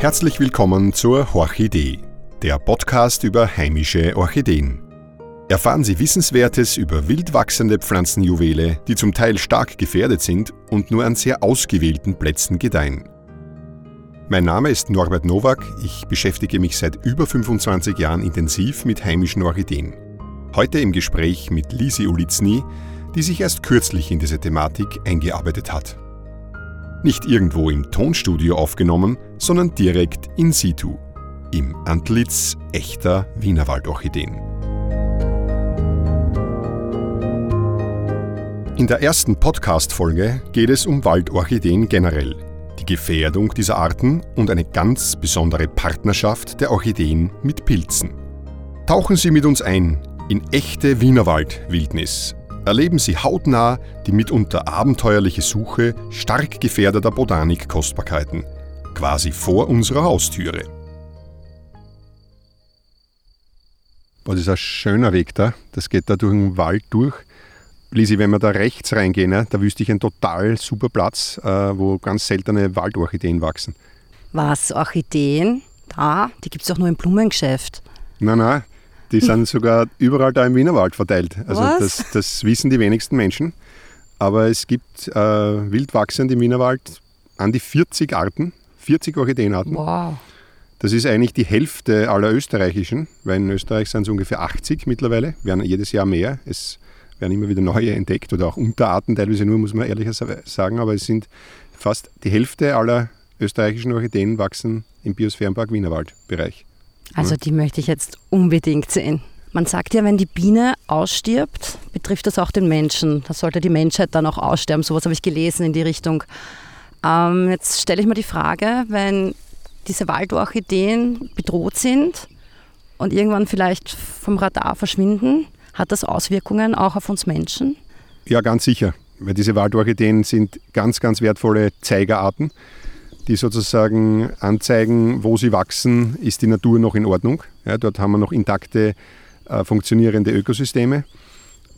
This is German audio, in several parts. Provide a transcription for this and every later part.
Herzlich willkommen zur Orchidee, der Podcast über heimische Orchideen. Erfahren Sie Wissenswertes über wild wachsende Pflanzenjuwele, die zum Teil stark gefährdet sind und nur an sehr ausgewählten Plätzen gedeihen. Mein Name ist Norbert Nowak, ich beschäftige mich seit über 25 Jahren intensiv mit heimischen Orchideen. Heute im Gespräch mit Lisi Ulitzny, die sich erst kürzlich in diese Thematik eingearbeitet hat. Nicht irgendwo im Tonstudio aufgenommen, sondern direkt in situ, im Antlitz echter Wienerwaldorchideen. In der ersten Podcast-Folge geht es um Waldorchideen generell, die Gefährdung dieser Arten und eine ganz besondere Partnerschaft der Orchideen mit Pilzen. Tauchen Sie mit uns ein in echte Wienerwaldwildnis erleben Sie hautnah die mitunter abenteuerliche Suche stark gefährdeter Botanikkostbarkeiten, quasi vor unserer Haustüre. Boah, das ist ein schöner Weg da. Das geht da durch den Wald durch. Lisi, wenn wir da rechts reingehen, ne, da wüsste ich einen total super Platz, äh, wo ganz seltene Waldorchideen wachsen. Was, Orchideen? Da? Die gibt es doch nur im Blumengeschäft. Nein, nein, die sind sogar überall da im Wienerwald verteilt. Also das, das, wissen die wenigsten Menschen. Aber es gibt äh, wild wachsend im Wienerwald an die 40 Arten, 40 Orchideenarten. Wow. Das ist eigentlich die Hälfte aller österreichischen, weil in Österreich sind es ungefähr 80 mittlerweile, werden jedes Jahr mehr. Es werden immer wieder neue entdeckt oder auch Unterarten, teilweise nur, muss man ehrlich sagen, aber es sind fast die Hälfte aller österreichischen Orchideen wachsen im Biosphärenpark Wienerwald-Bereich. Also die möchte ich jetzt unbedingt sehen. Man sagt ja, wenn die Biene ausstirbt, betrifft das auch den Menschen. Da sollte die Menschheit dann auch aussterben. Sowas habe ich gelesen in die Richtung. Ähm, jetzt stelle ich mir die Frage, wenn diese Waldorchideen bedroht sind und irgendwann vielleicht vom Radar verschwinden, hat das Auswirkungen auch auf uns Menschen? Ja, ganz sicher. Weil diese Waldorchideen sind ganz, ganz wertvolle Zeigerarten die sozusagen anzeigen, wo sie wachsen, ist die Natur noch in Ordnung. Ja, dort haben wir noch intakte, äh, funktionierende Ökosysteme,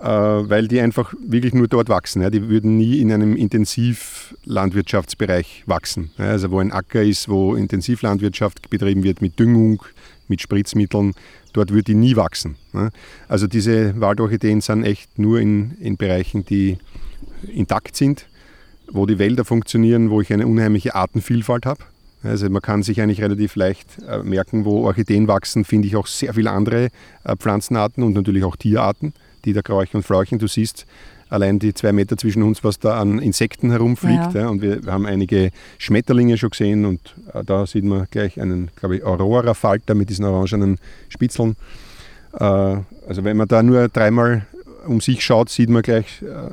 äh, weil die einfach wirklich nur dort wachsen. Ja. Die würden nie in einem Intensivlandwirtschaftsbereich wachsen. Ja, also wo ein Acker ist, wo Intensivlandwirtschaft betrieben wird mit Düngung, mit Spritzmitteln, dort würde die nie wachsen. Ja. Also diese Waldorchideen sind echt nur in, in Bereichen, die intakt sind wo die Wälder funktionieren, wo ich eine unheimliche Artenvielfalt habe. Also man kann sich eigentlich relativ leicht äh, merken, wo Orchideen wachsen, finde ich auch sehr viele andere äh, Pflanzenarten und natürlich auch Tierarten, die da kräuchen und flauchen. Du siehst allein die zwei Meter zwischen uns, was da an Insekten herumfliegt. Ja. Ja, und wir, haben einige Schmetterlinge schon gesehen und äh, da sieht man gleich einen, glaube ich, Aurora-Falter mit diesen orangenen Spitzeln. Äh, also wenn man da nur dreimal um sich schaut, sieht man gleich äh,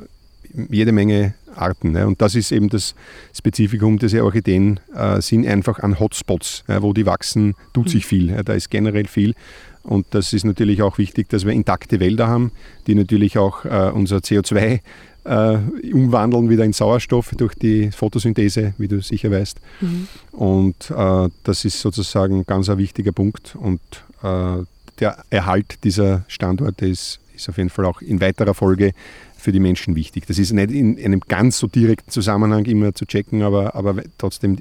jede Menge Arten. Ne? Und das ist eben das Spezifikum dieser Orchideen, äh, sind einfach an Hotspots, ja, wo die wachsen, tut sich mhm. viel. Ja, da ist generell viel. Und das ist natürlich auch wichtig, dass wir intakte Wälder haben, die natürlich auch äh, unser CO2 äh, umwandeln wieder in Sauerstoff durch die Photosynthese, wie du sicher weißt. Mhm. Und äh, das ist sozusagen ganz ein wichtiger Punkt. Und äh, der Erhalt dieser Standorte ist, ist auf jeden Fall auch in weiterer Folge für die Menschen wichtig. Das ist nicht in einem ganz so direkten Zusammenhang immer zu checken, aber, aber trotzdem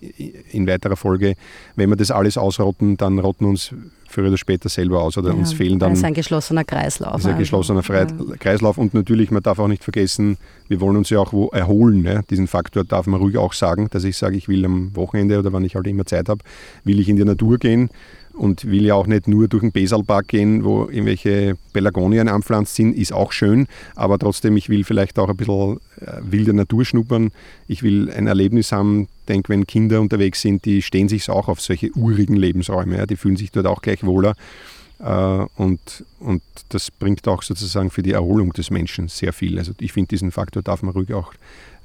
in weiterer Folge, wenn wir das alles ausrotten, dann rotten uns früher oder später selber aus oder ja, uns fehlen dann. Das ist ein geschlossener Kreislauf. Das ist ein also. geschlossener ja. Kreislauf und natürlich, man darf auch nicht vergessen, wir wollen uns ja auch wo erholen. Ja? Diesen Faktor darf man ruhig auch sagen, dass ich sage, ich will am Wochenende oder wann ich halt immer Zeit habe, will ich in die Natur gehen und will ja auch nicht nur durch den Besalpark gehen, wo irgendwelche Pelagonien anpflanzt sind, ist auch schön, aber trotzdem, ich will vielleicht auch ein bisschen äh, wilde Natur schnuppern. Ich will ein Erlebnis haben, denke, wenn Kinder unterwegs sind, die stehen sich auch auf solche urigen Lebensräume, ja, die fühlen sich dort auch gleich wohler. Äh, und, und das bringt auch sozusagen für die Erholung des Menschen sehr viel. Also ich finde, diesen Faktor darf man ruhig auch,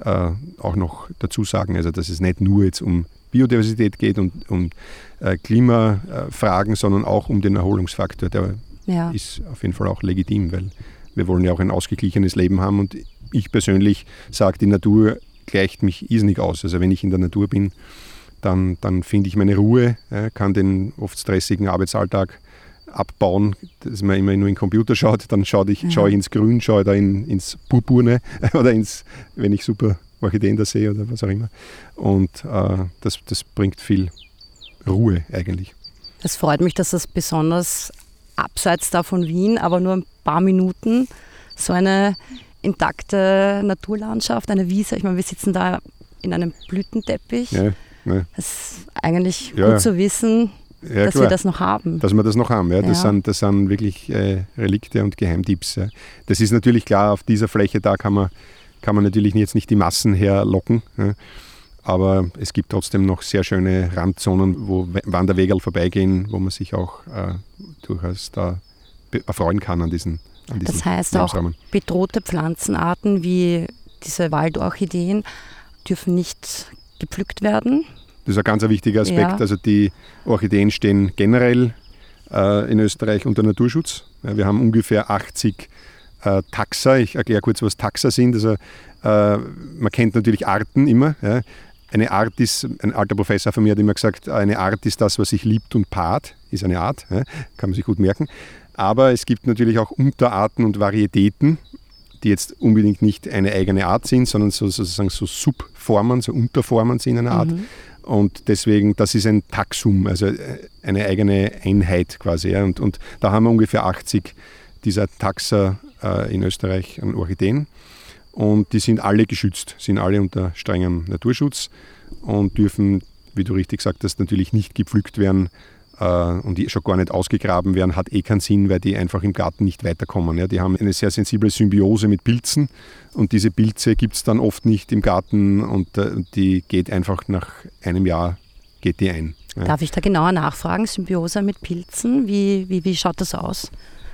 äh, auch noch dazu sagen. Also dass es nicht nur jetzt um Biodiversität geht und um äh, Klimafragen, sondern auch um den Erholungsfaktor. Der ja. ist auf jeden Fall auch legitim, weil wir wollen ja auch ein ausgeglichenes Leben haben und ich persönlich sage, die Natur gleicht mich irrsinnig aus. Also wenn ich in der Natur bin, dann, dann finde ich meine Ruhe, ja, kann den oft stressigen Arbeitsalltag abbauen, dass man immer nur in den Computer schaut, dann schaue ich, ja. schaue ich ins Grün, schaue da in, ins Purpurne oder ins, wenn ich super Orchideen da sehe oder was auch immer. Und äh, das, das bringt viel Ruhe eigentlich. Es freut mich, dass das besonders abseits da von Wien, aber nur ein paar Minuten so eine intakte Naturlandschaft, eine Wiese. Ich meine, wir sitzen da in einem Blütenteppich. Ja, ja. Es ist eigentlich ja, gut zu wissen, dass klar. wir das noch haben. Dass wir das noch haben, ja. Das, Sind, das sind wirklich äh, Relikte und Geheimtipps. Das ist natürlich klar, auf dieser Fläche da kann man, kann man natürlich jetzt nicht die Massen herlocken. Aber es gibt trotzdem noch sehr schöne Randzonen, wo Wanderwege vorbeigehen, wo man sich auch äh, durchaus da erfreuen kann an diesen an Das heißt auch bedrohte Pflanzenarten wie diese Waldorchideen dürfen nicht gepflückt werden. Das ist ein ganz wichtiger Aspekt. Ja. Also die Orchideen stehen generell äh, in Österreich unter Naturschutz. Ja, wir haben ungefähr 80 äh, Taxa. Ich erkläre kurz, was Taxa sind. Also, äh, man kennt natürlich Arten immer. Ja. Eine Art ist, ein alter Professor von mir hat immer gesagt, eine Art ist das, was sich liebt und paart, ist eine Art, kann man sich gut merken. Aber es gibt natürlich auch Unterarten und Varietäten, die jetzt unbedingt nicht eine eigene Art sind, sondern so, sozusagen so Subformen, so Unterformen sind einer Art. Mhm. Und deswegen, das ist ein Taxum, also äh, eine eigene Einheit quasi. Ja. Und, und da haben wir ungefähr 80 dieser Taxa äh, in Österreich an Orchideen. Und die sind alle geschützt, sind alle unter strengem Naturschutz und dürfen, wie du richtig gesagt hast, natürlich nicht gepflückt werden äh, und die schon gar nicht ausgegraben werden, hat eh keinen Sinn, weil die einfach im Garten nicht weiterkommen. Ja. Die haben eine sehr sensible Symbiose mit Pilzen und diese Pilze gibt es dann oft nicht im Garten und äh, die geht einfach nach einem Jahr geht die ein. Ja. Darf ich da genauer nachfragen? Symbiose mit Pilzen, wie, wie, wie schaut das aus?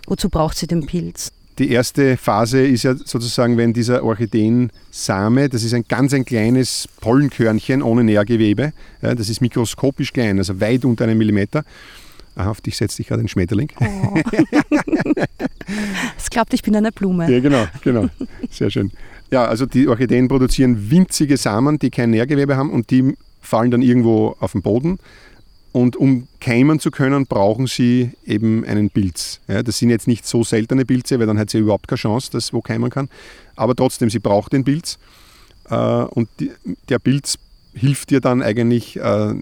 Wozu braucht sie den Pilz? Die erste Phase ist ja sozusagen, wenn dieser Orchideensame, das ist ein ganz ein kleines Pollenkörnchen ohne Nährgewebe, ja, das ist mikroskopisch klein, also weit unter einem Millimeter. Aha, auf dich setzt sich gerade ein Schmetterling. Oh. Es glaubt, ich bin eine Blume. Ja, genau, genau. Sehr schön. Ja, also die Orchideen produzieren winzige Samen, die kein Nährgewebe haben und die fallen dann irgendwo auf den Boden und um keimen zu können, brauchen sie eben einen Pilz. Ja, das sind jetzt nicht so seltene Pilze, weil dann hat sie überhaupt keine Chance, dass wo keimen kann. Aber trotzdem, sie braucht den Pilz. Äh, und die, der Pilz hilft ihr dann eigentlich äh,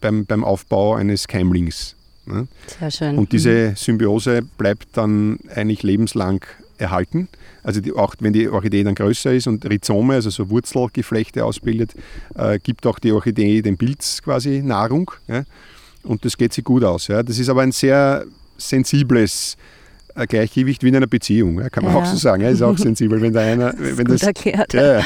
beim, beim Aufbau eines Keimlings. Ne? Sehr schön. Und diese mhm. Symbiose bleibt dann eigentlich lebenslang erhalten. Also die, auch wenn die Orchidee dann größer ist und Rhizome, also so Wurzelgeflechte ausbildet, äh, gibt auch die Orchidee dem Pilz quasi Nahrung. Ja? Und das geht sich gut aus. Ja? Das ist aber ein sehr sensibles äh, Gleichgewicht wie in einer Beziehung, kann man ja. auch so sagen. Ist auch sensibel, wenn da einer. Wenn das, erklärt. Ja,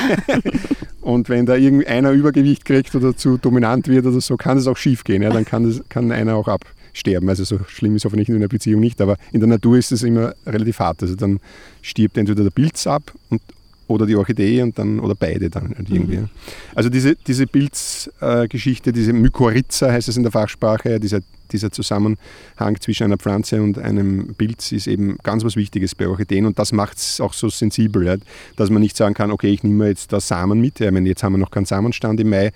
und wenn da irgendeiner Übergewicht kriegt oder zu dominant wird oder so, kann es auch schief gehen. Ja? Dann kann, das, kann einer auch ab sterben. Also so schlimm ist hoffentlich in einer Beziehung nicht, aber in der Natur ist es immer relativ hart. Also dann stirbt entweder der Pilz ab und, oder die Orchidee und dann oder beide dann halt irgendwie. Mhm. Also diese, diese Pilzgeschichte, äh, diese Mykorrhiza heißt es in der Fachsprache, dieser, dieser Zusammenhang zwischen einer Pflanze und einem Pilz ist eben ganz was Wichtiges bei Orchideen und das macht es auch so sensibel, ja, dass man nicht sagen kann, okay, ich nehme jetzt da Samen mit. Ich meine, jetzt haben wir noch keinen Samenstand im Mai,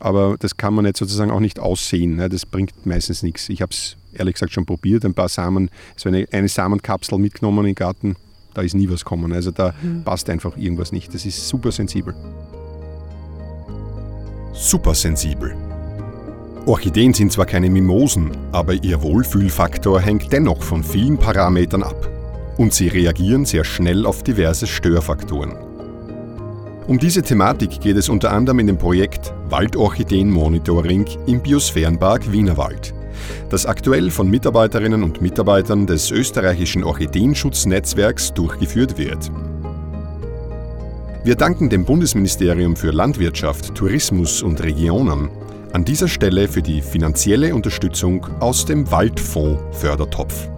aber das kann man jetzt sozusagen auch nicht aussehen. Ne? Das bringt meistens nichts. Ich habe es ehrlich gesagt schon probiert, ein paar Samen, so eine, eine Samenkapsel mitgenommen in den Garten, da ist nie was gekommen. Also da mhm. passt einfach irgendwas nicht. Das ist super sensibel. Super sensibel. Orchideen sind zwar keine Mimosen, aber ihr Wohlfühlfaktor hängt dennoch von vielen Parametern ab. Und sie reagieren sehr schnell auf diverse Störfaktoren. Um diese Thematik geht es unter anderem in dem Projekt Waldorchideen-Monitoring im Biosphärenpark Wienerwald, das aktuell von Mitarbeiterinnen und Mitarbeitern des österreichischen Orchideenschutznetzwerks durchgeführt wird. Wir danken dem Bundesministerium für Landwirtschaft, Tourismus und Regionen an dieser Stelle für die finanzielle Unterstützung aus dem Waldfonds Fördertopf.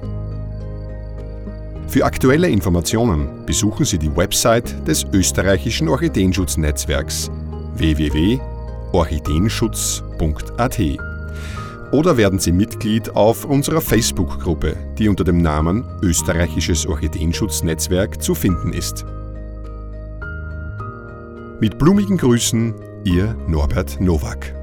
Für aktuelle Informationen besuchen Sie die Website des österreichischen Orchideenschutz-Netzwerks www.orchideenschutz.at oder werden Sie Mitglied auf unserer Facebook-Gruppe, die unter dem Namen Österreichisches Orchideenschutz-Netzwerk zu finden ist. Mit blumigen Grüßen, Ihr Norbert Nowak.